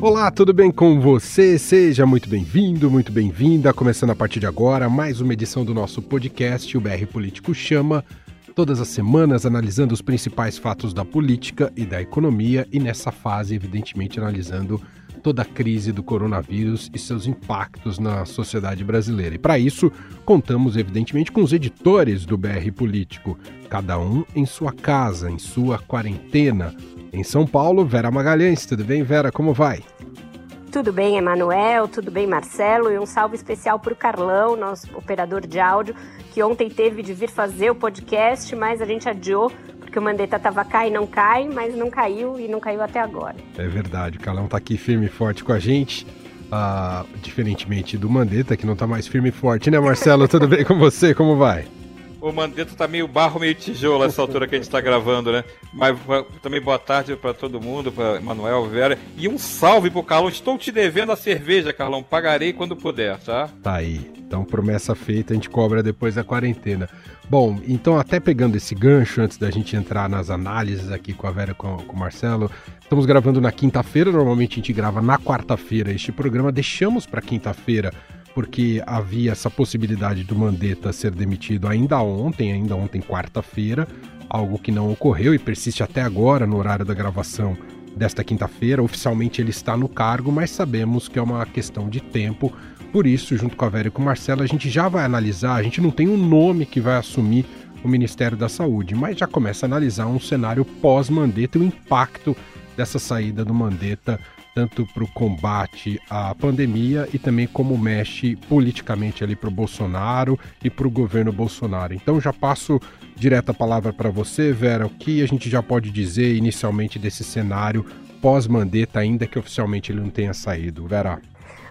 Olá, tudo bem com você? Seja muito bem-vindo, muito bem-vinda. Começando a partir de agora, mais uma edição do nosso podcast, o BR Político Chama. Todas as semanas analisando os principais fatos da política e da economia, e nessa fase, evidentemente, analisando toda a crise do coronavírus e seus impactos na sociedade brasileira. E para isso, contamos evidentemente com os editores do BR Político, cada um em sua casa, em sua quarentena. Em São Paulo, Vera Magalhães. Tudo bem, Vera? Como vai? Tudo bem, Emanuel? Tudo bem, Marcelo? E um salve especial para o Carlão, nosso operador de áudio, que ontem teve de vir fazer o podcast, mas a gente adiou porque o Mandetta tava cai e não cai, mas não caiu e não caiu até agora. É verdade, o Calão tá aqui firme e forte com a gente. Ah, diferentemente do Mandetta, que não tá mais firme e forte, né, Marcelo? Tudo bem com você? Como vai? O Mandetta tá meio barro, meio tijolo essa altura que a gente tá gravando, né? Mas também boa tarde para todo mundo, para Manuel, Vera. E um salve pro Carlão. Estou te devendo a cerveja, Carlão. Pagarei quando puder, tá? Tá aí. Então, promessa feita, a gente cobra depois da quarentena. Bom, então até pegando esse gancho, antes da gente entrar nas análises aqui com a Vera com, com o Marcelo, estamos gravando na quinta-feira, normalmente a gente grava na quarta-feira este programa, deixamos para quinta-feira porque havia essa possibilidade do Mandetta ser demitido ainda ontem, ainda ontem quarta-feira, algo que não ocorreu e persiste até agora no horário da gravação desta quinta-feira. Oficialmente ele está no cargo, mas sabemos que é uma questão de tempo por isso, junto com a Vera e com o Marcelo, a gente já vai analisar, a gente não tem um nome que vai assumir o Ministério da Saúde, mas já começa a analisar um cenário pós-Mandetta e o impacto dessa saída do Mandetta tanto para o combate à pandemia e também como mexe politicamente ali para o Bolsonaro e para o governo Bolsonaro. Então já passo direto a palavra para você, Vera, o que a gente já pode dizer inicialmente desse cenário pós-Mandetta, ainda que oficialmente ele não tenha saído. Vera.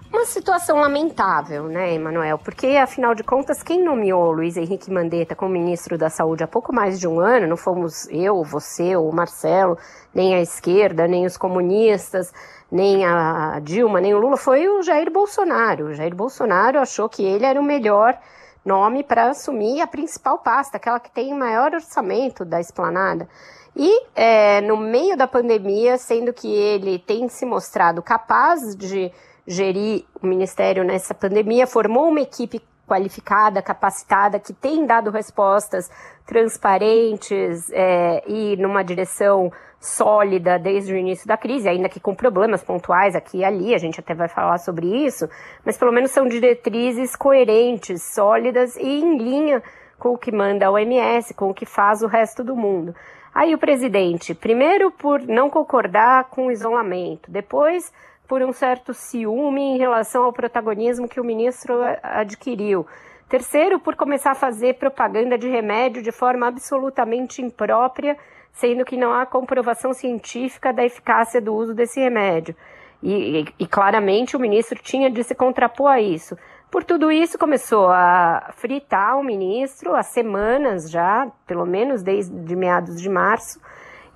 Uma situação lamentável, né, Emanuel? Porque, afinal de contas, quem nomeou Luiz Henrique Mandetta como ministro da Saúde há pouco mais de um ano não fomos eu, você ou o Marcelo, nem a esquerda, nem os comunistas, nem a Dilma, nem o Lula, foi o Jair Bolsonaro. O Jair Bolsonaro achou que ele era o melhor nome para assumir a principal pasta, aquela que tem o maior orçamento da esplanada. E é, no meio da pandemia, sendo que ele tem se mostrado capaz de gerir o ministério nessa pandemia, formou uma equipe qualificada, capacitada, que tem dado respostas transparentes é, e numa direção sólida desde o início da crise, ainda que com problemas pontuais aqui e ali, a gente até vai falar sobre isso, mas pelo menos são diretrizes coerentes, sólidas e em linha com o que manda a OMS, com o que faz o resto do mundo. Aí o presidente, primeiro por não concordar com o isolamento, depois por um certo ciúme em relação ao protagonismo que o ministro adquiriu. Terceiro, por começar a fazer propaganda de remédio de forma absolutamente imprópria, sendo que não há comprovação científica da eficácia do uso desse remédio. E, e, e claramente o ministro tinha de se contrapor a isso. Por tudo isso, começou a fritar o ministro há semanas já, pelo menos desde meados de março,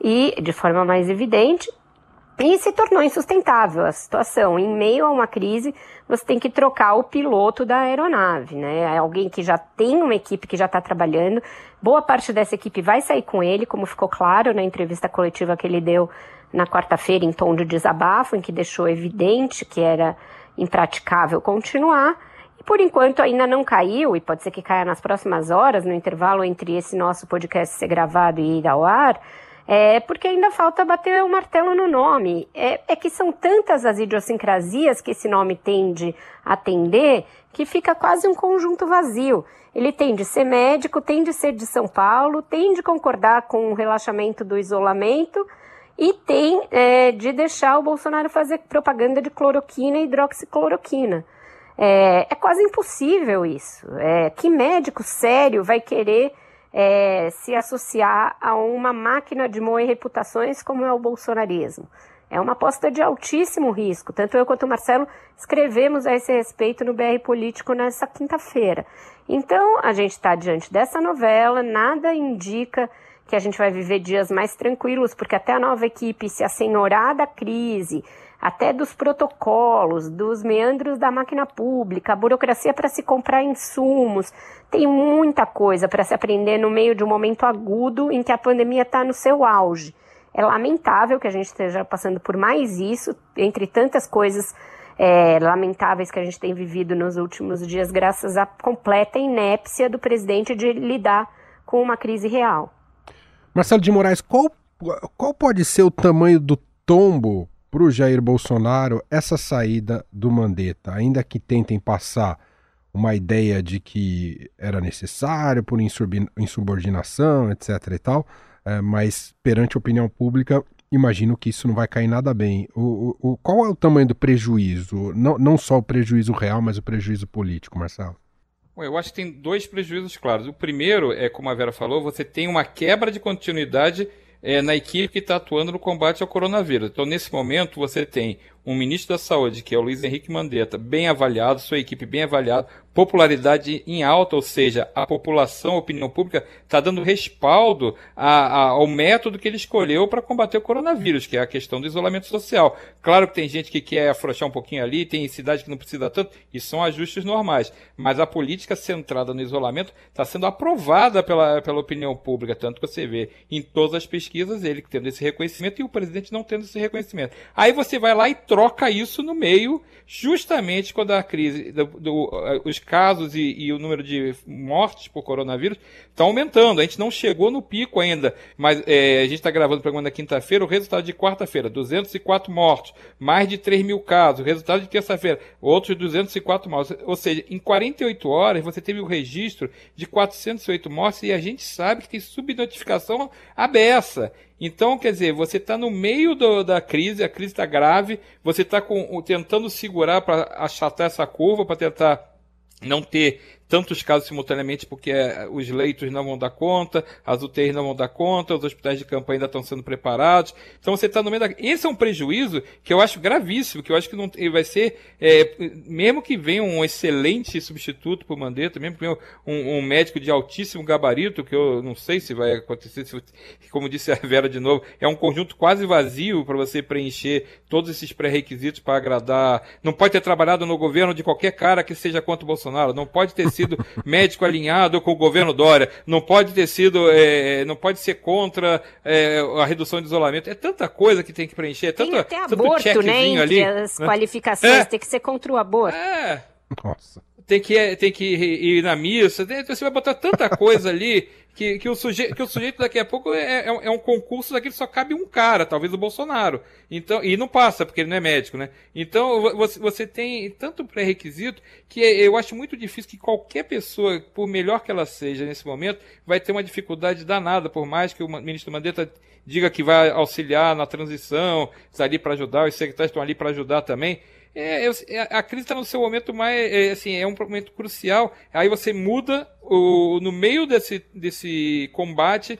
e de forma mais evidente, e se tornou insustentável a situação. Em meio a uma crise, você tem que trocar o piloto da aeronave, né? É alguém que já tem uma equipe que já está trabalhando. Boa parte dessa equipe vai sair com ele, como ficou claro na entrevista coletiva que ele deu na quarta-feira, em tom de desabafo, em que deixou evidente que era impraticável continuar. E por enquanto ainda não caiu, e pode ser que caia nas próximas horas, no intervalo entre esse nosso podcast ser gravado e ir ao ar é porque ainda falta bater o martelo no nome. É, é que são tantas as idiosincrasias que esse nome tende a atender que fica quase um conjunto vazio. Ele tem de ser médico, tem de ser de São Paulo, tem de concordar com o relaxamento do isolamento e tem é, de deixar o Bolsonaro fazer propaganda de cloroquina e hidroxicloroquina. É, é quase impossível isso. É, que médico sério vai querer é, se associar a uma máquina de moer reputações como é o bolsonarismo. É uma aposta de altíssimo risco. Tanto eu quanto o Marcelo escrevemos a esse respeito no BR Político nessa quinta-feira. Então, a gente está diante dessa novela, nada indica que a gente vai viver dias mais tranquilos, porque até a nova equipe se assenhorar da crise, até dos protocolos, dos meandros da máquina pública, a burocracia para se comprar insumos. Tem muita coisa para se aprender no meio de um momento agudo em que a pandemia está no seu auge. É lamentável que a gente esteja passando por mais isso, entre tantas coisas é, lamentáveis que a gente tem vivido nos últimos dias, graças à completa inépcia do presidente de lidar com uma crise real. Marcelo de Moraes, qual, qual pode ser o tamanho do tombo para o Jair Bolsonaro essa saída do Mandetta? Ainda que tentem passar uma ideia de que era necessário por insubordinação, etc. e tal, é, mas perante a opinião pública, imagino que isso não vai cair nada bem. O, o, o, qual é o tamanho do prejuízo? Não, não só o prejuízo real, mas o prejuízo político, Marcelo? Eu acho que tem dois prejuízos claros. O primeiro é, como a Vera falou, você tem uma quebra de continuidade é, na equipe que está atuando no combate ao coronavírus. Então, nesse momento, você tem um ministro da Saúde, que é o Luiz Henrique Mandetta, bem avaliado, sua equipe bem avaliada, popularidade em alta, ou seja, a população, a opinião pública está dando respaldo a, a, ao método que ele escolheu para combater o coronavírus, que é a questão do isolamento social. Claro que tem gente que quer afrouxar um pouquinho ali, tem cidade que não precisa tanto, e são ajustes normais. Mas a política centrada no isolamento está sendo aprovada pela, pela opinião pública, tanto que você vê em todas as pesquisas ele tendo esse reconhecimento e o presidente não tendo esse reconhecimento. Aí você vai lá e troca isso no meio, justamente quando a crise, do, do, eh, os casos e, e, o número de mortes por coronavírus estão aumentando. A gente não chegou no pico ainda, mas é, a gente está gravando o programa na quinta-feira, o resultado de quarta-feira, 204 mortos, mais de 3 mil casos. O resultado de terça-feira, outros 204 mortos. Ou seja, em 48 horas você teve o registro de 408 mortes e a gente sabe que tem subnotificação abessa. Então, quer dizer, você está no meio do, da crise, a crise está grave, você está tentando segurar para achatar essa curva, para tentar não ter tantos casos simultaneamente porque eh, os leitos não vão dar conta, as UTIs não vão dar conta, os hospitais de campo ainda estão sendo preparados. Então você está no meio da. Esse é um prejuízo que eu acho gravíssimo, que eu acho que não vai ser, é, mesmo que venha um excelente substituto para o Mandetta, mesmo que venha um, um, médico de altíssimo gabarito, que eu não sei se vai acontecer, se, como disse a Vera de novo, é um conjunto quase vazio para você preencher todos esses pré-requisitos para agradar. Não pode ter trabalhado no governo de qualquer cara que seja contra o Bolsonaro, não pode ter sido sido médico alinhado com o governo Dória, não pode ter sido, é, não pode ser contra é, a redução de isolamento. É tanta coisa que tem que preencher, é tanto, tem até aborto, né, entre ali, as né? qualificações, é. tem que ser contra o aborto. É. Nossa. Tem que, tem que ir na missa, você vai botar tanta coisa ali que, que, o, suje, que o sujeito daqui a pouco é, é, é um concurso daquele só cabe um cara, talvez o Bolsonaro. Então, e não passa, porque ele não é médico, né? Então, você, você tem tanto pré-requisito que eu acho muito difícil que qualquer pessoa, por melhor que ela seja nesse momento, vai ter uma dificuldade danada, por mais que o ministro Mandetta diga que vai auxiliar na transição, está ali para ajudar, os secretários estão ali para ajudar também. É, é, a crise está no seu momento mais, é, assim, é um momento crucial. Aí você muda o, no meio desse, desse combate,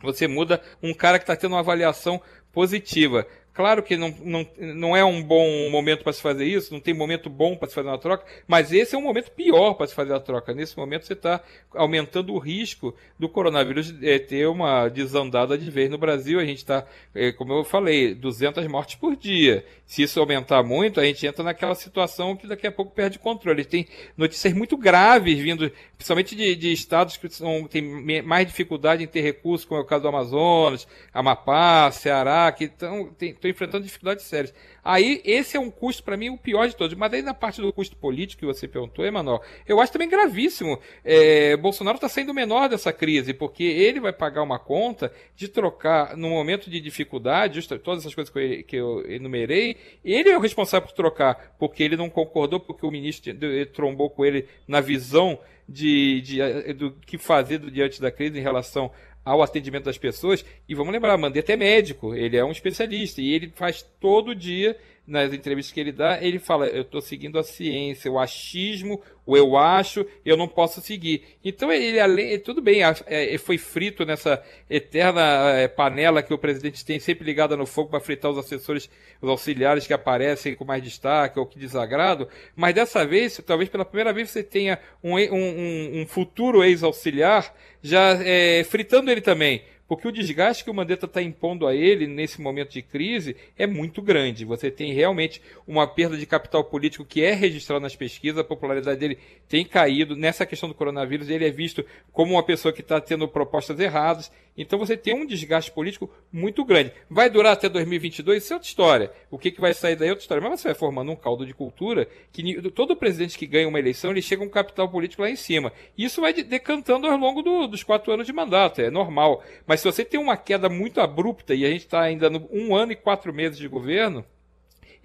você muda um cara que está tendo uma avaliação positiva. Claro que não, não, não é um bom momento para se fazer isso, não tem momento bom para se fazer uma troca, mas esse é um momento pior para se fazer a troca. Nesse momento você está aumentando o risco do coronavírus é, ter uma desandada de vez no Brasil. A gente está, é, como eu falei, 200 mortes por dia. Se isso aumentar muito, a gente entra naquela situação que daqui a pouco perde controle. Tem notícias muito graves vindo, principalmente de, de estados que são, têm mais dificuldade em ter recursos, como é o caso do Amazonas, Amapá, Ceará, que estão estou enfrentando dificuldades sérias. Aí, esse é um custo, para mim, o pior de todos. Mas aí, na parte do custo político que você perguntou, Emanuel, eu acho também gravíssimo. É, Bolsonaro está saindo menor dessa crise, porque ele vai pagar uma conta de trocar, no momento de dificuldade, todas essas coisas que eu, que eu enumerei, ele é o responsável por trocar, porque ele não concordou, porque o ministro trombou com ele na visão de, de, do que fazer diante da crise em relação ao atendimento das pessoas. E vamos lembrar, Mandetta é médico, ele é um especialista e ele faz todo dia nas entrevistas que ele dá, ele fala: eu estou seguindo a ciência, o achismo, o eu acho, eu não posso seguir. Então ele, além, tudo bem, é, foi frito nessa eterna é, panela que o presidente tem sempre ligada no fogo para fritar os assessores, os auxiliares que aparecem com mais destaque ou que desagrado, mas dessa vez, talvez pela primeira vez você tenha um, um, um futuro ex-auxiliar já é, fritando ele também porque o desgaste que o Mandetta está impondo a ele nesse momento de crise é muito grande. Você tem realmente uma perda de capital político que é registrado nas pesquisas, a popularidade dele tem caído. Nessa questão do coronavírus, ele é visto como uma pessoa que está tendo propostas erradas. Então você tem um desgaste político muito grande. Vai durar até 2022? Isso é outra história. O que, que vai sair daí é outra história. Mas você vai formando um caldo de cultura que todo presidente que ganha uma eleição, ele chega um capital político lá em cima. Isso vai decantando ao longo do, dos quatro anos de mandato, é normal. Mas se você tem uma queda muito abrupta e a gente está ainda no um ano e quatro meses de governo,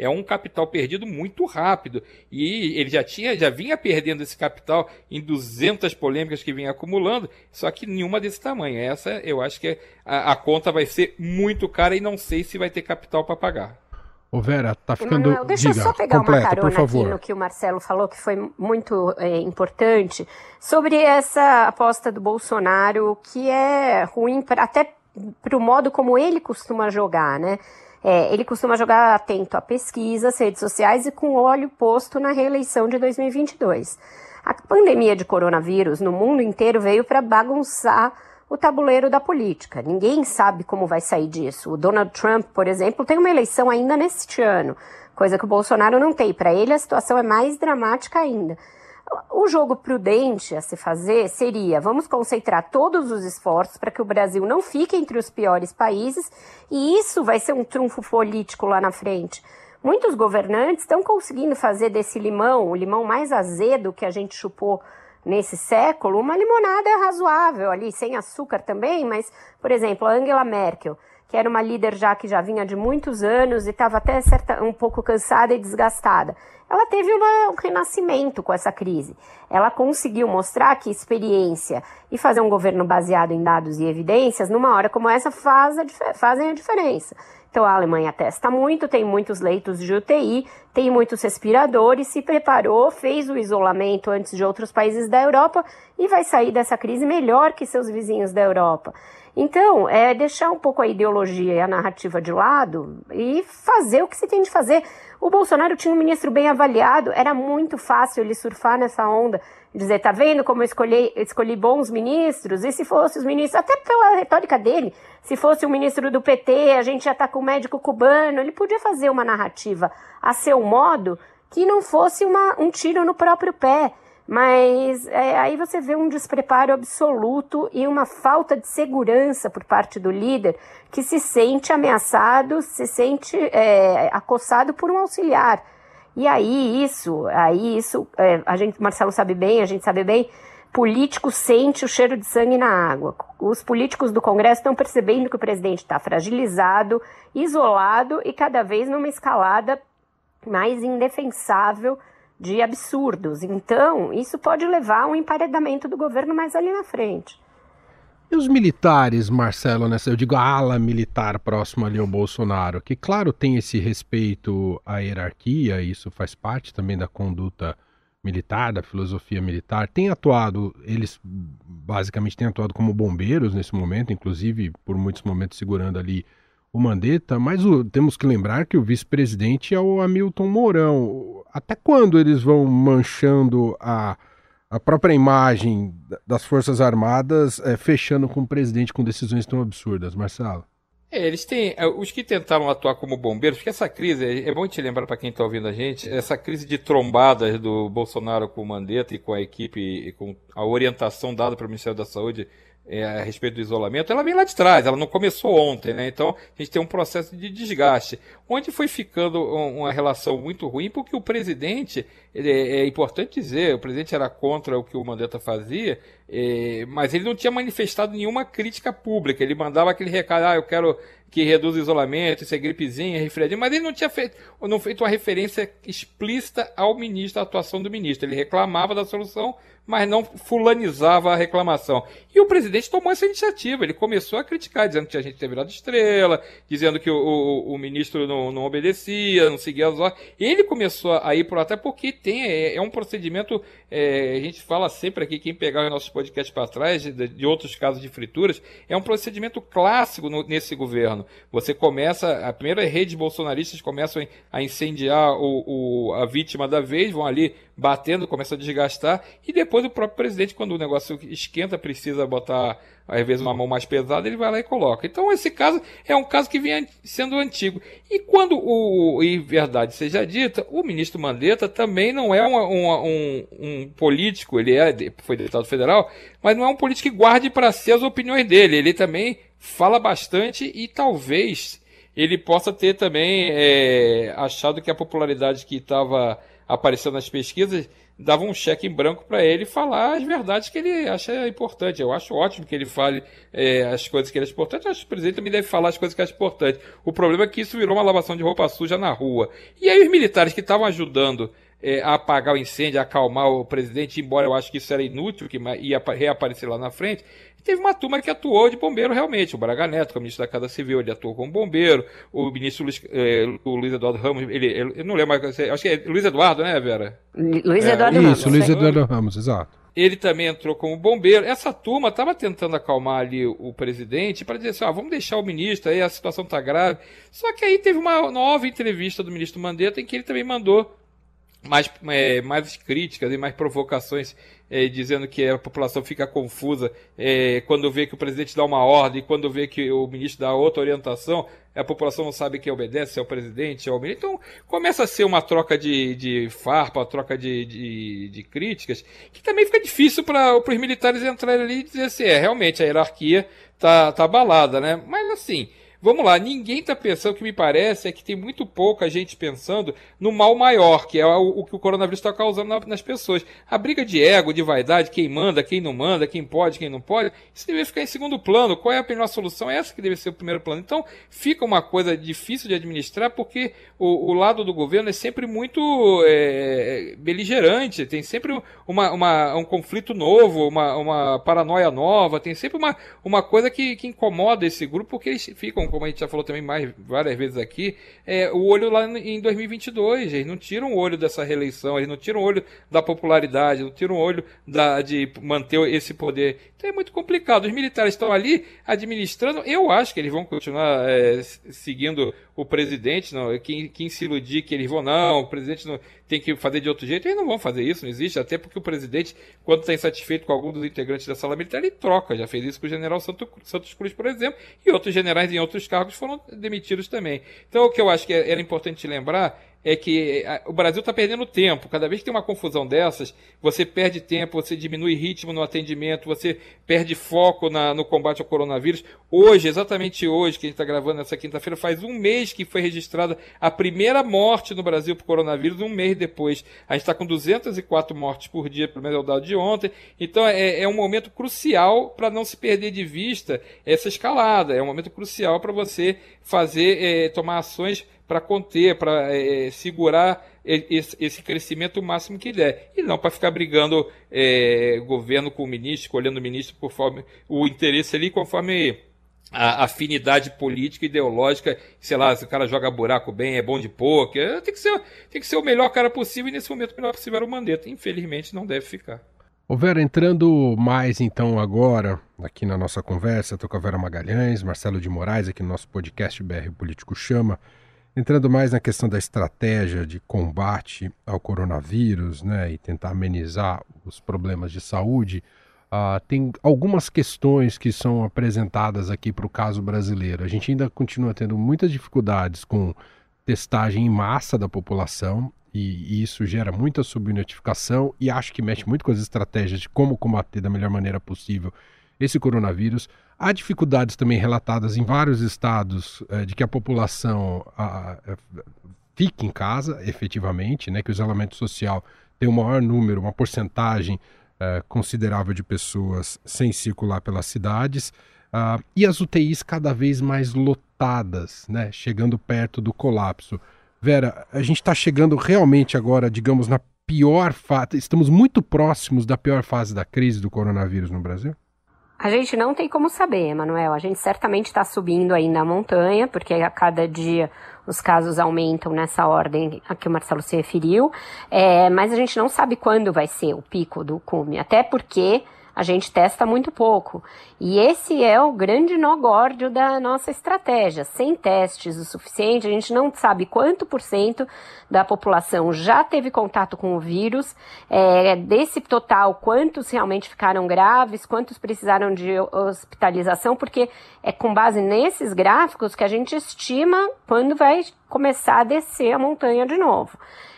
é um capital perdido muito rápido. E ele já tinha, já vinha perdendo esse capital em 200 polêmicas que vinha acumulando, só que nenhuma desse tamanho. Essa eu acho que a, a conta vai ser muito cara e não sei se vai ter capital para pagar. Ô Vera, tá ficando. Emanuel, deixa Diga, eu só pegar completa, uma carona aqui no que o Marcelo falou, que foi muito é, importante, sobre essa aposta do Bolsonaro, que é ruim pra, até para o modo como ele costuma jogar, né? É, ele costuma jogar atento a pesquisas, redes sociais e com olho posto na reeleição de 2022. A pandemia de coronavírus no mundo inteiro veio para bagunçar o tabuleiro da política. Ninguém sabe como vai sair disso. O Donald Trump, por exemplo, tem uma eleição ainda neste ano, coisa que o Bolsonaro não tem. Para ele, a situação é mais dramática ainda. O jogo prudente a se fazer seria: vamos concentrar todos os esforços para que o Brasil não fique entre os piores países, e isso vai ser um trunfo político lá na frente. Muitos governantes estão conseguindo fazer desse limão, o limão mais azedo que a gente chupou nesse século, uma limonada razoável ali, sem açúcar também, mas, por exemplo, a Angela Merkel, que era uma líder já que já vinha de muitos anos e estava até certa, um pouco cansada e desgastada ela teve uma, um renascimento com essa crise. Ela conseguiu mostrar que experiência e fazer um governo baseado em dados e evidências, numa hora como essa, faz a, fazem a diferença. Então a Alemanha testa muito, tem muitos leitos de UTI, tem muitos respiradores, se preparou, fez o isolamento antes de outros países da Europa e vai sair dessa crise melhor que seus vizinhos da Europa. Então, é deixar um pouco a ideologia e a narrativa de lado e fazer o que se tem de fazer. O Bolsonaro tinha um ministro bem avaliado, era muito fácil ele surfar nessa onda, dizer, tá vendo como eu escolhi, escolhi bons ministros? E se fosse os ministros, até pela retórica dele, se fosse o um ministro do PT, a gente já tá com o médico cubano, ele podia fazer uma narrativa a seu modo que não fosse uma, um tiro no próprio pé. Mas é, aí você vê um despreparo absoluto e uma falta de segurança por parte do líder que se sente ameaçado, se sente é, acossado por um auxiliar. E aí isso, aí isso, é, a gente, Marcelo sabe bem, a gente sabe bem, político sente o cheiro de sangue na água. Os políticos do Congresso estão percebendo que o presidente está fragilizado, isolado e cada vez numa escalada mais indefensável de absurdos. Então, isso pode levar a um emparedamento do governo mais ali na frente. E os militares, Marcelo, nessa, eu digo a ala militar próximo ali ao Bolsonaro, que claro tem esse respeito à hierarquia, isso faz parte também da conduta militar, da filosofia militar, tem atuado, eles basicamente têm atuado como bombeiros nesse momento, inclusive por muitos momentos segurando ali o Mandetta, mas o, temos que lembrar que o vice-presidente é o Hamilton Mourão. Até quando eles vão manchando a, a própria imagem das Forças Armadas, é, fechando com o presidente com decisões tão absurdas, Marcelo? É, eles têm. É, os que tentaram atuar como bombeiros, porque essa crise, é, é bom te lembrar para quem está ouvindo a gente, essa crise de trombadas do Bolsonaro com o Mandetta e com a equipe, e com a orientação dada para o Ministério da Saúde é, a respeito do isolamento, ela vem lá de trás, ela não começou ontem, né? Então a gente tem um processo de desgaste, onde foi ficando uma relação muito ruim, porque o presidente, é, é importante dizer, o presidente era contra o que o Mandetta fazia, é, mas ele não tinha manifestado nenhuma crítica pública, ele mandava aquele recado, ah, eu quero que reduz o isolamento, isso é gripezinha, resfriadinho, mas ele não tinha feito, não feito uma referência explícita ao ministro, à atuação do ministro. Ele reclamava da solução, mas não fulanizava a reclamação. E o presidente tomou essa iniciativa, ele começou a criticar, dizendo que a gente tinha virado estrela, dizendo que o, o, o ministro não, não, obedecia, não seguia as ordens. Ele começou a ir por até porque tem, é, é um procedimento, é, a gente fala sempre aqui, quem pegar os nossos podcasts para trás, de, de, outros casos de frituras, é um procedimento clássico no, nesse governo. Você começa, a primeira rede bolsonaristas começam a incendiar o, o, a vítima da vez, vão ali batendo, começa a desgastar, e depois o próprio presidente, quando o negócio esquenta, precisa botar às vezes uma mão mais pesada, ele vai lá e coloca. Então esse caso é um caso que vem sendo antigo. E quando o, e verdade seja dita, o ministro Mandetta também não é uma, uma, um, um, político, ele é, foi deputado federal, mas não é um político que guarde para si as opiniões dele. Ele também fala bastante e talvez ele possa ter também é, achado que a popularidade que estava aparecendo nas pesquisas dava um cheque em branco para ele falar as verdades que ele acha importante. Eu acho ótimo que ele fale é, as coisas que ele acha importante. Eu acho que o presidente também deve falar as coisas que acha importante. O problema é que isso virou uma lavação de roupa suja na rua. E aí os militares que estavam ajudando é, a apagar o incêndio, a acalmar o presidente, embora eu acho que isso era inútil, que ia reaparecer lá na frente, teve uma turma que atuou de bombeiro realmente. O Braga Neto, que é o ministro da Casa Civil, ele atuou como bombeiro. O ministro Luiz, eh, o Luiz Eduardo Ramos, ele, ele, eu não lembro mais, acho que é Luiz Eduardo, né, Vera? Luiz é, Eduardo é, Ramos. Isso, Luiz Eduardo Ramos, exato. Ele também entrou como bombeiro. Essa turma estava tentando acalmar ali o presidente para dizer assim: ah, vamos deixar o ministro aí, a situação está grave. Só que aí teve uma nova entrevista do ministro Mandetta em que ele também mandou mais, é, mais críticas e mais provocações é, dizendo que a população fica confusa é, quando vê que o presidente dá uma ordem, quando vê que o ministro dá outra orientação, a população não sabe quem obedece, se é o presidente, se é o ministro. Então começa a ser uma troca de, de farpa, troca de, de, de críticas, que também fica difícil para os militares entrarem ali e dizer assim, é, realmente a hierarquia tá, tá abalada, né? Mas assim, Vamos lá, ninguém está pensando, o que me parece é que tem muito pouca gente pensando no mal maior, que é o, o que o coronavírus está causando na, nas pessoas. A briga de ego, de vaidade, quem manda, quem não manda, quem pode, quem não pode, isso deve ficar em segundo plano. Qual é a melhor solução? É essa que deve ser o primeiro plano. Então, fica uma coisa difícil de administrar, porque o, o lado do governo é sempre muito é, beligerante, tem sempre uma, uma, um conflito novo, uma, uma paranoia nova, tem sempre uma, uma coisa que, que incomoda esse grupo, porque eles ficam como a gente já falou também mais várias vezes aqui, é, o olho lá em 2022. Eles não tiram o olho dessa reeleição, eles não tiram o olho da popularidade, não tiram o olho da, de manter esse poder. Então é muito complicado. Os militares estão ali administrando. Eu acho que eles vão continuar é, seguindo o presidente. Não, quem, quem se iludir que eles vão, não, o presidente não tem que fazer de outro jeito, eles não vão fazer isso, não existe. Até porque o presidente, quando está insatisfeito com algum dos integrantes da sala militar, ele troca. Já fez isso com o general Santos Cruz, por exemplo, e outros generais em outros cargos foram demitidos também. Então, o que eu acho que era importante lembrar é que o Brasil está perdendo tempo. Cada vez que tem uma confusão dessas, você perde tempo, você diminui ritmo no atendimento, você perde foco na, no combate ao coronavírus. Hoje, exatamente hoje, que a gente está gravando nessa quinta-feira, faz um mês que foi registrada a primeira morte no Brasil por coronavírus, um mês depois. A gente está com 204 mortes por dia, pelo menos é o dado de ontem. Então, é, é um momento crucial para não se perder de vista essa escalada. É um momento crucial para você fazer, é, tomar ações para conter, para é, segurar esse, crescimento máximo que der. E não para ficar brigando é, governo com o ministro, escolhendo o ministro conforme o interesse ali, conforme a afinidade política, ideológica, sei lá, se o cara joga buraco bem, é bom de é, tem que ser, tem que ser o melhor cara possível e nesse momento o melhor possível era o Mandetta. Infelizmente não deve ficar. Ô Vera, entrando mais então agora aqui na nossa conversa, estou com a Vera Magalhães, Marcelo de Moraes aqui no nosso podcast BR Político Chama. Entrando mais na questão da estratégia de combate ao coronavírus né, e tentar amenizar os problemas de saúde, uh, tem algumas questões que são apresentadas aqui para o caso brasileiro. A gente ainda continua tendo muitas dificuldades com testagem em massa da população e, e isso gera muita subnotificação e acho que mexe muito com as estratégias de como combater da melhor maneira possível esse coronavírus. Há dificuldades também relatadas em vários estados é, de que a população a, a, fique em casa, efetivamente, né, que o isolamento social tem um maior número, uma porcentagem é, considerável de pessoas sem circular pelas cidades. Uh, e as UTIs cada vez mais lotadas, né, chegando perto do colapso. Vera, a gente está chegando realmente agora, digamos, na pior fase, estamos muito próximos da pior fase da crise do coronavírus no Brasil? A gente não tem como saber, Emanuel. A gente certamente está subindo aí na montanha, porque a cada dia os casos aumentam nessa ordem a que o Marcelo se referiu, é, mas a gente não sabe quando vai ser o pico do cume, até porque a gente testa muito pouco. E esse é o grande nó górdio da nossa estratégia. Sem testes o suficiente, a gente não sabe quanto por cento da população já teve contato com o vírus. É, desse total, quantos realmente ficaram graves, quantos precisaram de hospitalização, porque é com base nesses gráficos que a gente estima quando vai começar a descer a montanha de novo.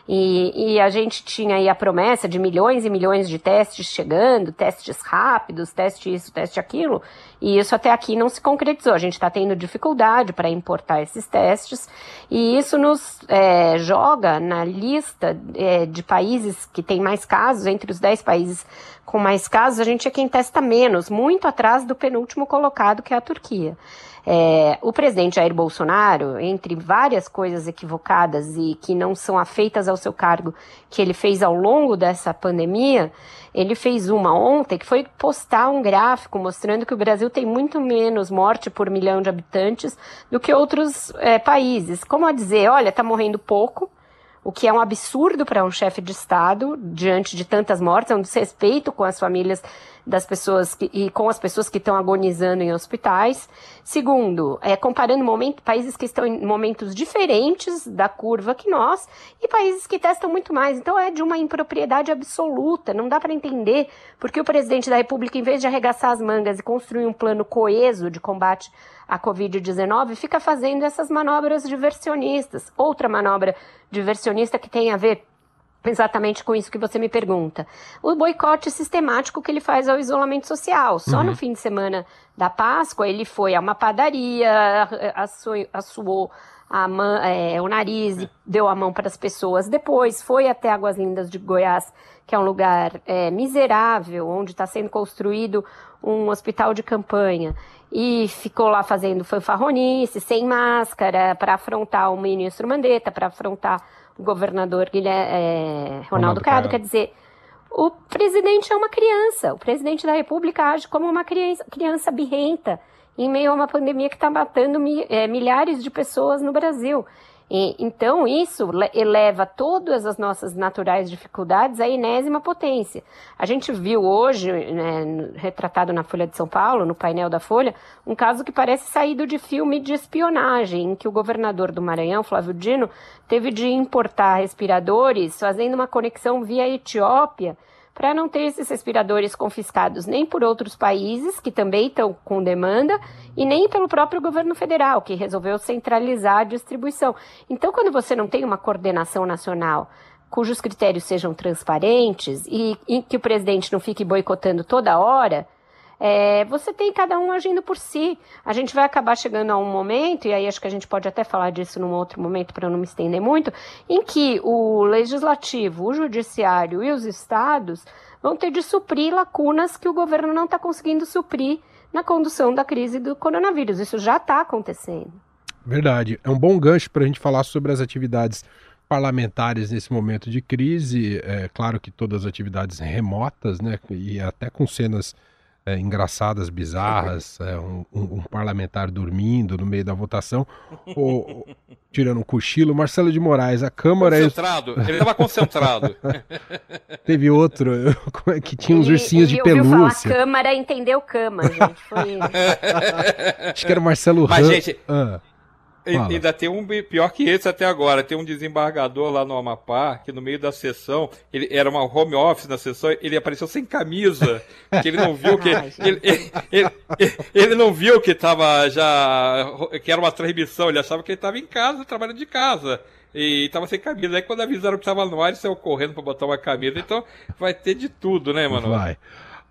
E, e, a gente tinha aí a promessa de milhões e milhões de testes chegando, testes rápidos, teste isso, teste aquilo, e isso até aqui não se concretizou. A gente está tendo dificuldade para importar esses testes, e isso nos é, joga na lista é, de países que tem mais casos, entre os 10 países com mais casos, a gente é quem testa menos, muito atrás do penúltimo colocado, que é a Turquia. É, o presidente Jair Bolsonaro, entre várias coisas equivocadas e que não são afeitas ao seu cargo que ele fez ao longo dessa pandemia, ele fez uma ontem que foi postar um gráfico mostrando que o Brasil tem muito menos morte por milhão de habitantes do que outros é, países. Como a dizer, olha, está morrendo pouco, o que é um absurdo para um chefe de Estado diante de tantas mortes, é um desrespeito com as famílias das pessoas que, e com as pessoas que estão agonizando em hospitais. Segundo, é, comparando momento, países que estão em momentos diferentes da curva que nós e países que testam muito mais. Então é de uma impropriedade absoluta, não dá para entender porque o presidente da República, em vez de arregaçar as mangas e construir um plano coeso de combate à Covid-19, fica fazendo essas manobras diversionistas. Outra manobra diversionista que tem a ver exatamente com isso que você me pergunta. O boicote sistemático que ele faz ao isolamento social. Só uhum. no fim de semana da Páscoa ele foi a uma padaria, assuou a mão, é, o nariz, deu a mão para as pessoas. Depois foi até Águas Lindas de Goiás, que é um lugar é, miserável, onde está sendo construído um hospital de campanha. E ficou lá fazendo fanfarronice, sem máscara, para afrontar o ministro Mandetta, para afrontar o governador Guilherme, é, Ronaldo, Ronaldo quer dizer, o presidente é uma criança, o presidente da República age como uma criança, criança birrenta em meio a uma pandemia que está matando é, milhares de pessoas no Brasil. E, então, isso eleva todas as nossas naturais dificuldades à enésima potência. A gente viu hoje, né, retratado na Folha de São Paulo, no painel da Folha, um caso que parece saído de filme de espionagem, em que o governador do Maranhão, Flávio Dino, teve de importar respiradores, fazendo uma conexão via Etiópia para não ter esses respiradores confiscados nem por outros países que também estão com demanda e nem pelo próprio governo federal, que resolveu centralizar a distribuição. Então, quando você não tem uma coordenação nacional cujos critérios sejam transparentes e, e que o presidente não fique boicotando toda hora, é, você tem cada um agindo por si. A gente vai acabar chegando a um momento, e aí acho que a gente pode até falar disso num outro momento para não me estender muito, em que o legislativo, o judiciário e os estados vão ter de suprir lacunas que o governo não está conseguindo suprir na condução da crise do coronavírus. Isso já está acontecendo. Verdade. É um bom gancho para a gente falar sobre as atividades parlamentares nesse momento de crise. É claro que todas as atividades remotas, né? E até com cenas é, engraçadas, bizarras, é, um, um, um, parlamentar dormindo no meio da votação, ou, tirando um cochilo. Marcelo de Moraes, a Câmara. É concentrado, ele estava concentrado. Teve outro é que tinha uns ursinhos ele, de pelúcia. Falar Câmara entendeu cama, gente. Foi... Acho que era o Marcelo Mas, gente. Ah. E, ainda tem um pior que esse até agora. Tem um desembargador lá no Amapá que no meio da sessão, ele era uma home office na sessão, ele apareceu sem camisa, que ele não viu que ele, ele, ele, ele, não viu que tava já que era uma transmissão, ele achava que ele estava em casa, trabalhando de casa. E tava sem camisa. Aí quando avisaram que tava no ar, ele saiu correndo para botar uma camisa. Então vai ter de tudo, né, mano? Vai.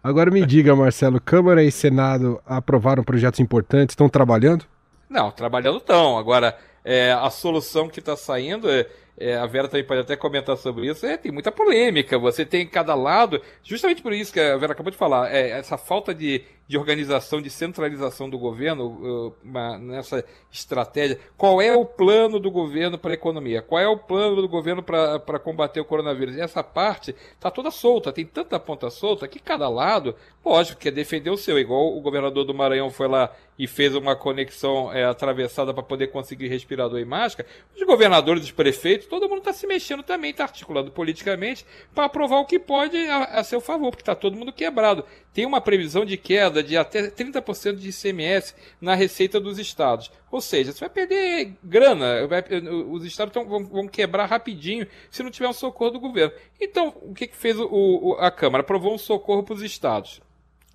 Agora me diga, Marcelo, Câmara e Senado aprovaram projetos importantes, estão trabalhando? Não, trabalhando estão. Agora, é, a solução que está saindo é, é, a Vera também pode até comentar sobre isso, é, tem muita polêmica. Você tem cada lado, justamente por isso que a Vera acabou de falar, é, essa falta de, de organização, de centralização do governo uh, uma, nessa estratégia. Qual é o plano do governo para a economia? Qual é o plano do governo para combater o coronavírus? essa parte está toda solta, tem tanta ponta solta que cada lado, lógico, quer defender o seu, igual o governador do Maranhão foi lá e fez uma conexão é, atravessada para poder conseguir respirador e máscara. Os governadores, os prefeitos, todo mundo está se mexendo também, está articulando politicamente para aprovar o que pode a, a seu favor, porque está todo mundo quebrado. Tem uma previsão de queda de até 30% de ICMS na receita dos estados. Ou seja, você vai perder grana, vai, os estados tão, vão, vão, quebrar rapidinho se não tiver um socorro do governo. Então, o que, que fez o, o, a Câmara? Aprovou um socorro para os estados.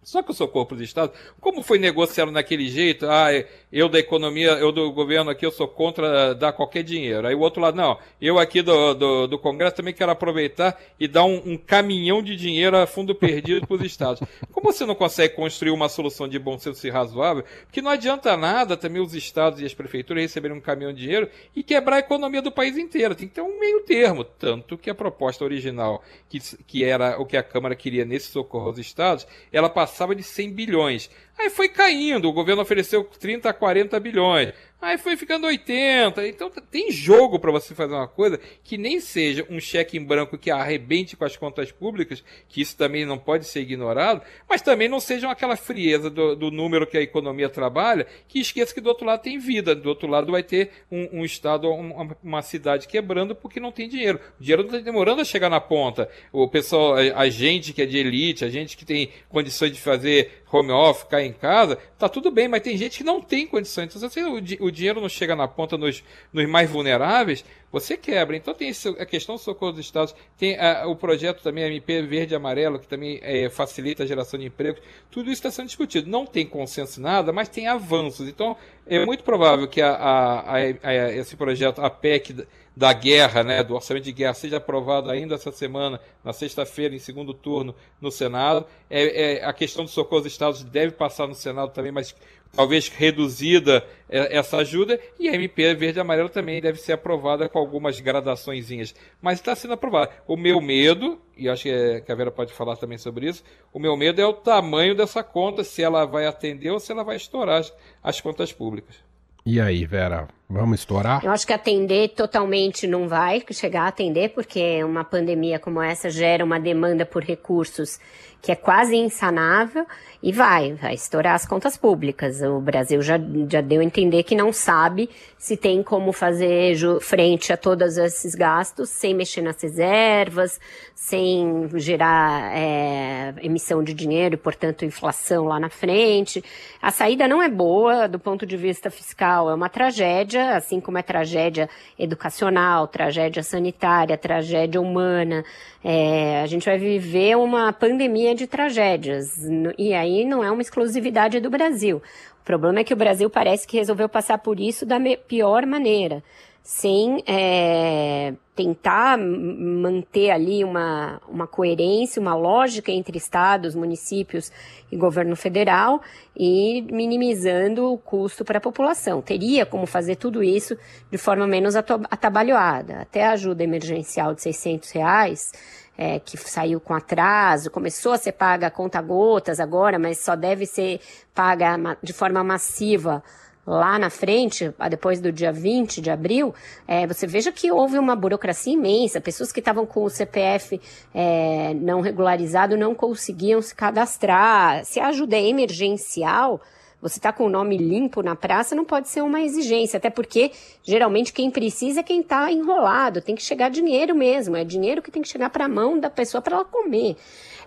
Só que o socorro para os estados, como foi negociado naquele jeito, ah, eu da economia, eu do governo aqui, eu sou contra dar qualquer dinheiro. Aí o outro lado, não, eu aqui do, do, do Congresso também quero aproveitar e dar um, um caminhão de dinheiro a fundo perdido para os estados. Como você não consegue construir uma solução de bom senso e razoável, porque não adianta nada também os estados e as prefeituras receberem um caminhão de dinheiro e quebrar a economia do país inteiro. Tem que ter um meio termo. Tanto que a proposta original, que, que era o que a Câmara queria nesse socorro aos estados, ela passou passava de 100 bilhões. Aí foi caindo, o governo ofereceu 30 a 40 bilhões. Aí foi ficando 80. Então tem jogo para você fazer uma coisa que nem seja um cheque em branco que arrebente com as contas públicas, que isso também não pode ser ignorado, mas também não seja aquela frieza do, do número que a economia trabalha, que esqueça que do outro lado tem vida, do outro lado vai ter um, um estado, uma, uma, cidade quebrando porque não tem dinheiro. O dinheiro está demorando a chegar na ponta. O pessoal, a, a gente que é de elite, a gente que tem condições de fazer home office, ficar em casa, tá tudo bem, mas tem gente que não tem condições. Então, se o, o dinheiro não chega na ponta nos, nos mais vulneráveis, você quebra. Então tem a questão do socorro dos estados, tem a, o projeto também MP Verde e Amarelo, que também é, facilita a geração de empregos. Tudo isso está sendo discutido. Não tem consenso nada, mas tem avanços. Então é muito provável que a, a, esse projeto, a PEC da guerra, né, do orçamento de guerra, seja aprovado ainda essa semana, na sexta-feira, em segundo turno, no Senado. É, é, a questão do socorro aos estados deve passar no Senado também, mas talvez reduzida é, essa ajuda, e a MP verde e amarelo também deve ser aprovada com algumas gradaçõezinhas, mas está sendo aprovada. O meu medo, e acho que, é, que a Vera pode falar também sobre isso, o meu medo é o tamanho dessa conta, se ela vai atender ou se ela vai estourar as contas públicas. E aí, Vera, vamos estourar? Eu acho que atender totalmente não vai chegar a atender, porque uma pandemia como essa gera uma demanda por recursos que é quase insanável e vai, vai estourar as contas públicas. O Brasil já, já deu a entender que não sabe se tem como fazer frente a todos esses gastos sem mexer nas reservas, sem gerar é, emissão de dinheiro e, portanto, inflação lá na frente. A saída não é boa do ponto de vista fiscal, é uma tragédia, assim como é tragédia educacional, tragédia sanitária, tragédia humana. É, a gente vai viver uma pandemia de tragédias. E aí não é uma exclusividade do Brasil. O problema é que o Brasil parece que resolveu passar por isso da pior maneira, sem é, tentar manter ali uma, uma coerência, uma lógica entre estados, municípios e governo federal e minimizando o custo para a população. Teria como fazer tudo isso de forma menos atabalhoada. Até a ajuda emergencial de 600 reais é, que saiu com atraso, começou a ser paga a conta gotas agora, mas só deve ser paga de forma massiva lá na frente, depois do dia 20 de abril, é, você veja que houve uma burocracia imensa. Pessoas que estavam com o CPF é, não regularizado não conseguiam se cadastrar. Se a ajuda é emergencial, você está com o nome limpo na praça, não pode ser uma exigência, até porque geralmente quem precisa é quem está enrolado, tem que chegar dinheiro mesmo, é dinheiro que tem que chegar para a mão da pessoa para ela comer.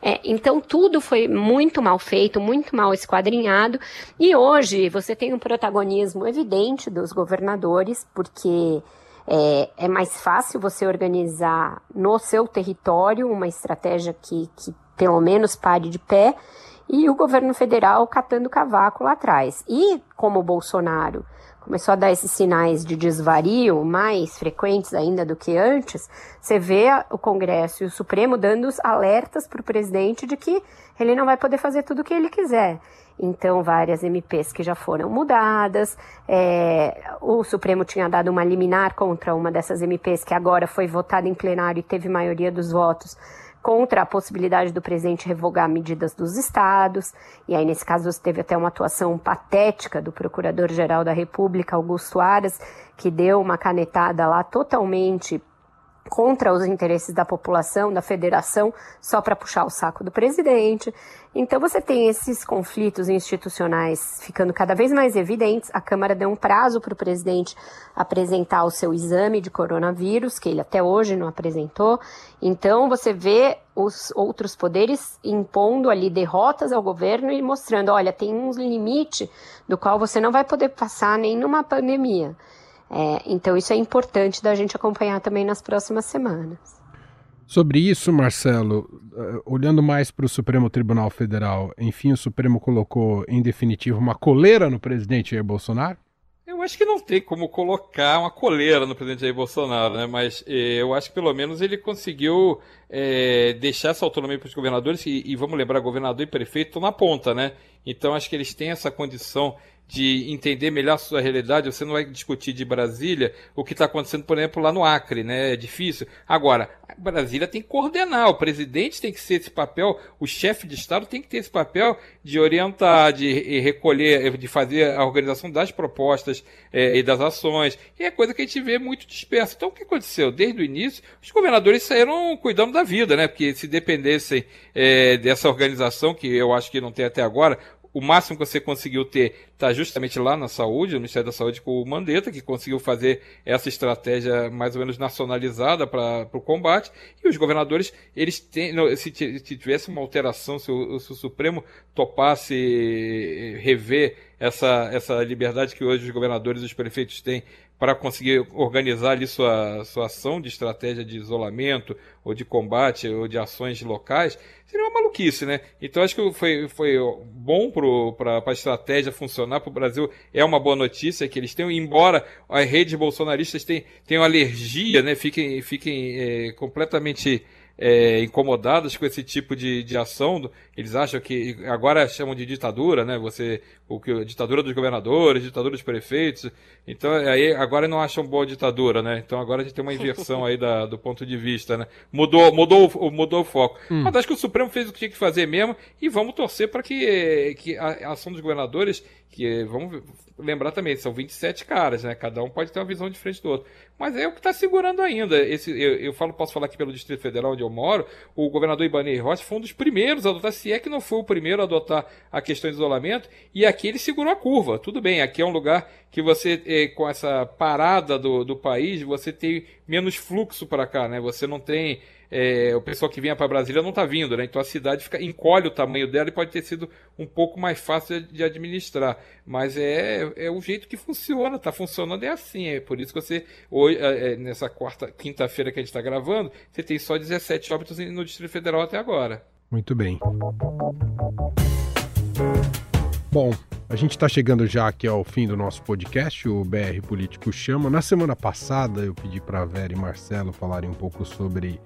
É, então tudo foi muito mal feito, muito mal esquadrinhado, e hoje você tem um protagonismo evidente dos governadores, porque é, é, mais fácil você organizar no seu território uma estratégia que, que pelo menos pare de pé e o governo federal catando cavaco lá atrás. E como o Bolsonaro começou a dar esses sinais de desvario mais frequentes ainda do que antes, você vê o Congresso e o Supremo dando os alertas para o presidente de que ele não vai poder fazer tudo o que ele quiser. Então, várias MPs que já foram mudadas, é, o Supremo tinha dado uma liminar contra uma dessas MPs que agora foi votada em plenário e teve maioria dos votos contra a possibilidade do presidente revogar medidas dos estados, e aí nesse caso teve até uma atuação patética do Procurador-Geral da República, Augusto Aras, que deu uma canetada lá totalmente contra os interesses da população, da federação, só para puxar o saco do presidente. Então você tem esses conflitos institucionais ficando cada vez mais evidentes. A Câmara deu um prazo para o presidente apresentar o seu exame de coronavírus, que ele até hoje não apresentou. Então você vê os outros poderes impondo ali derrotas ao governo e mostrando, olha, tem um limite do qual você não vai poder passar nem numa pandemia. É, então isso é importante da gente acompanhar também nas próximas semanas. Sobre isso, Marcelo, eh, olhando mais para o Supremo Tribunal Federal, enfim, o Supremo colocou em definitivo uma coleira no presidente Jair Bolsonaro? Eu acho que não tem como colocar uma coleira no presidente Jair Bolsonaro, né? Mas eh, eu acho que pelo menos ele conseguiu eh, deixar essa autonomia para os governadores e, e, vamos lembrar, governador e prefeito estão na ponta, né? Então acho que eles têm essa condição de entender melhor a sua realidade, você não vai discutir de Brasília o que está acontecendo, por exemplo, lá no Acre, né? É difícil. Agora, Brasília tem que coordenar, o presidente tem que ser esse papel, o chefe de Estado tem que ter esse papel de orientar, de recolher, de fazer a organização das propostas é, e das ações. E é coisa que a gente vê muito dispersa. Então, o que aconteceu? Desde o início, os governadores saíram cuidando da vida, né? Porque se dependessem é, dessa organização, que eu acho que não tem até agora, o máximo que você conseguiu ter está justamente lá na saúde, no Ministério da Saúde com o Mandetta, que conseguiu fazer essa estratégia mais ou menos nacionalizada para o combate. E os governadores, eles têm, se, tivesse uma alteração, se o, se o Supremo topasse rever essa, essa liberdade que hoje os governadores e os prefeitos têm para conseguir organizar ali sua, sua ação de estratégia de isolamento ou de combate ou de ações locais, seria uma maluquice, né? Então acho que foi, foi bom para a estratégia funcionar para o Brasil. É uma boa notícia que eles tenham, embora as redes bolsonaristas tenham, tenham alergia, né? Fiquem, fiquem é, completamente é, incomodadas com esse tipo de, de ação. Eles acham que agora chamam de ditadura, né? Você, o que ditadura dos governadores, ditadura dos prefeitos. Então aí agora não acham boa ditadura, né? Então agora a gente tem uma inversão aí da, do ponto de vista, né? Mudou, mudou, mudou o foco. Hum. Mas acho que o Supremo fez o que tinha que fazer mesmo e vamos torcer para que, que a ação dos governadores que vamos lembrar também, são 27 caras, né? Cada um pode ter uma visão diferente do outro. Mas é o que está segurando ainda. Esse, eu, eu, falo, posso falar aqui pelo Distrito Federal onde eu moro, o governador Ibanez Rocha foi um dos primeiros a adotar, se é que não foi o primeiro a adotar a questão de isolamento, e aqui ele segurou a curva. Tudo bem, aqui é um lugar que você, é, com essa parada do, do país, você tem menos fluxo para cá, né? Você não tem é, o pessoal que vinha para Brasília não está vindo, né? Então a cidade fica, encolhe o tamanho dela e pode ter sido um pouco mais fácil de administrar. Mas é, é o jeito que funciona, está funcionando é assim. É por isso que você, hoje, é nessa quarta, quinta-feira que a gente está gravando, você tem só 17 óbitos no Distrito Federal até agora. Muito bem. Bom, a gente está chegando já aqui ao fim do nosso podcast, o BR Político Chama. Na semana passada eu pedi para Vera e Marcelo falarem um pouco sobre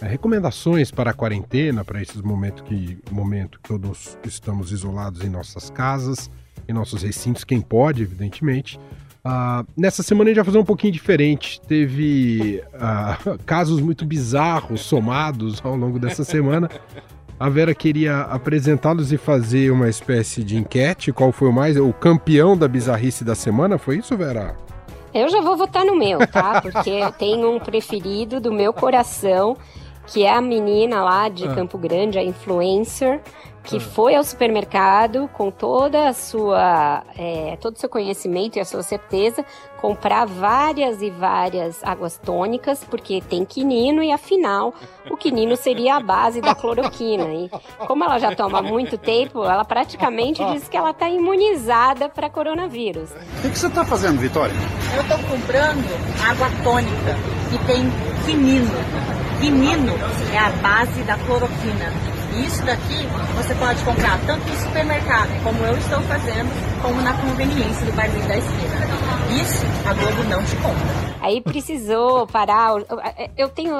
é, recomendações para a quarentena, para esses momentos que, momento que todos estamos isolados em nossas casas, em nossos recintos, quem pode, evidentemente. Uh, nessa semana a gente vai fazer um pouquinho diferente. Teve uh, casos muito bizarros somados ao longo dessa semana. A Vera queria apresentá-los e fazer uma espécie de enquete. Qual foi o mais o campeão da bizarrice da semana? Foi isso, Vera? Eu já vou votar no meu, tá? Porque eu tenho um preferido do meu coração que é a menina lá de ah. Campo Grande, a influencer, que ah. foi ao supermercado com toda a sua, é, todo o seu conhecimento e a sua certeza, comprar várias e várias águas tônicas, porque tem quinino e afinal o quinino seria a base da cloroquina. E como ela já toma muito tempo, ela praticamente diz que ela está imunizada para coronavírus. O que, que você está fazendo, Vitória? Eu estou comprando água tônica que tem quinino. Quinino é a base da cloroquina. Isso daqui você pode comprar tanto no supermercado, como eu estou fazendo, como na conveniência do barzinho da esquina. Isso a Globo não te compra. Aí precisou parar. Eu tenho.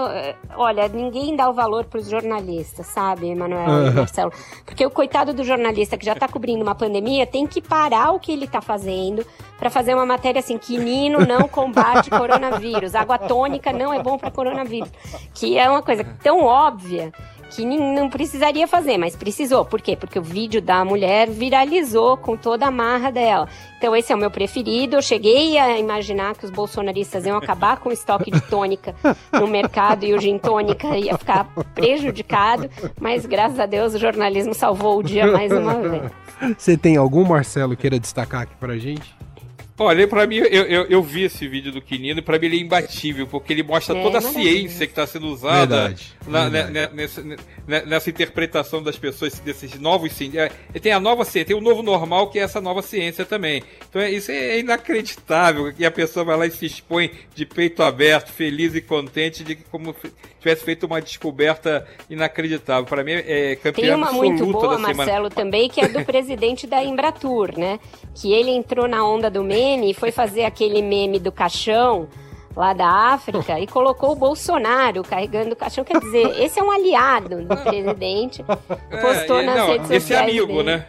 Olha, ninguém dá o valor para os jornalistas, sabe, Manuel e Marcelo? Porque o coitado do jornalista que já está cobrindo uma pandemia tem que parar o que ele está fazendo para fazer uma matéria assim: quinino não combate coronavírus, água tônica não é bom para coronavírus. Que é uma coisa tão óbvia que não precisaria fazer, mas precisou. Por quê? Porque o vídeo da mulher viralizou com toda a marra dela. Então esse é o meu preferido. Eu cheguei a imaginar que os bolsonaristas iam acabar com o estoque de tônica no mercado e o gin tônica ia ficar prejudicado, mas graças a Deus o jornalismo salvou o dia mais uma vez. Você tem algum, Marcelo, queira destacar aqui pra gente? Olha, pra mim, eu, eu, eu, vi esse vídeo do Quinino e pra mim ele é imbatível, porque ele mostra é, toda a ciência que está sendo usada verdade, na, verdade. Né, nessa, nessa, interpretação das pessoas, desses novos ciências. É, tem a nova ciência, tem o novo normal, que é essa nova ciência também. Então é, isso é inacreditável, que a pessoa vai lá e se expõe de peito aberto, feliz e contente de que como tivesse feito uma descoberta inacreditável. Para mim é campeão Tem uma muito boa, Marcelo, também, que é do presidente da Embratur, né? Que ele entrou na onda do meme e foi fazer aquele meme do caixão lá da África e colocou o Bolsonaro carregando o caixão. Quer dizer, esse é um aliado do presidente. É, postou é, nas não, redes sociais. Esse é amigo, dele. né?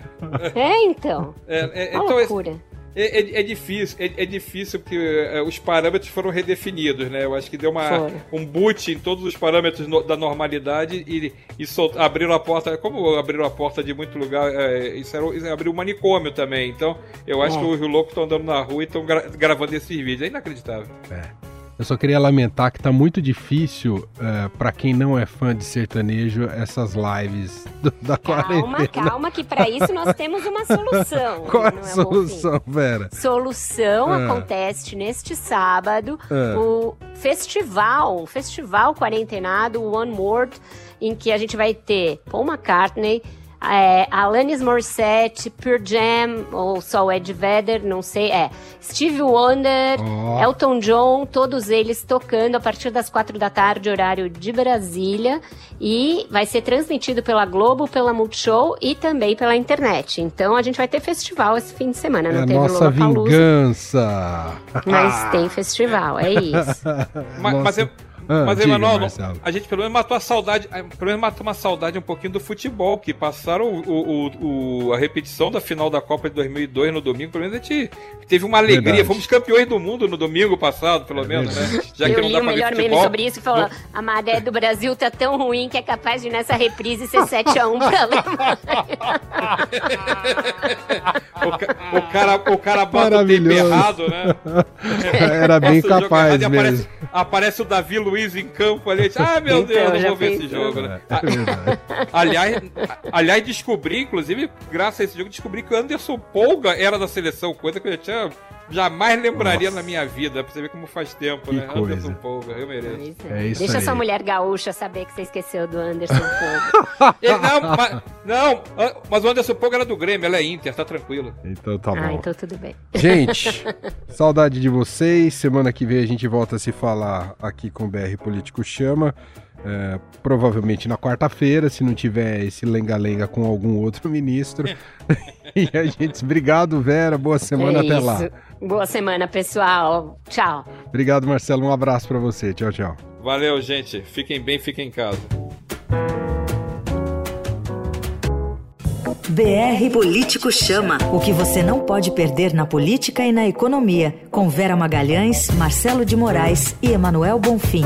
É, então. É, é, uma então, loucura. É, é, é, difícil, é, é, difícil porque é, os parâmetros foram redefinidos, né? Eu acho que deu uma, um boot em todos os parâmetros no, da normalidade e, e sol, abriram a porta. Como abriram a porta de muito lugar, é, isso, era, isso abriu um manicômio também. Então, eu acho é. que os loucos estão andando na rua e estão gra gravando esses vídeos. É inacreditável. É. Eu só queria lamentar que tá muito difícil uh, é, para quem não é fã de sertanejo essas lives do, da calma, quarentena. Calma, calma, que para isso nós temos uma solução. Qual é a é solução, Vera? Solução ah. acontece neste sábado ah. o festival, o festival quarentenado One World, em que a gente vai ter Paul McCartney, é, Alanis Morissette, Pure Jam, ou só o Ed Vedder, não sei, é. Steve Wonder, oh. Elton John, todos eles tocando a partir das quatro da tarde, horário de Brasília. E vai ser transmitido pela Globo, pela Multishow e também pela internet. Então a gente vai ter festival esse fim de semana. Não é teve nossa vingança! Mas tem festival, é isso. mas, mas eu ah, Mas, diga, Emanuel, a gente pelo menos matou a saudade, pelo menos matou uma saudade um pouquinho do futebol, que passaram o, o, o, a repetição da final da Copa de 2002 no domingo, pelo menos a gente teve uma alegria. Verdade. Fomos campeões do mundo no domingo passado, pelo é menos, né? Já Eu que não dá o melhor meme sobre isso, que falou, a maré do Brasil tá tão ruim que é capaz de nessa reprise ser 7x1 pra Alemanha. o, cara, o cara bota o tempo errado, né? Era bem capaz mesmo. Aparece, o Davi Luiz em campo ali. Ah, meu então, Deus, não vou ver esse jogo, né? É aliás, aliás, descobri, inclusive, graças a esse jogo, descobri que o Anderson Polga era da seleção, coisa que eu já tinha jamais lembraria Nossa. na minha vida, pra você ver como faz tempo, que né? Coisa. Anderson Polga, eu mereço. É. é isso Deixa aí. sua mulher gaúcha saber que você esqueceu do Anderson Polga. não, mas, não, mas o Anderson Polga era do Grêmio, ela é Inter, tá tranquilo. Então tá ah, bom. Ah, então tudo bem. Gente, saudade de vocês. Semana que vem a gente volta a se falar aqui com o BR Político Chama. É, provavelmente na quarta-feira, se não tiver esse lenga-lenga com algum outro ministro. e a gente, obrigado, Vera. Boa semana, é até lá. Boa semana, pessoal. Tchau. Obrigado, Marcelo. Um abraço para você. Tchau, tchau. Valeu, gente. Fiquem bem, fiquem em casa. BR Político Chama. O que você não pode perder na política e na economia. Com Vera Magalhães, Marcelo de Moraes e Emanuel Bonfim.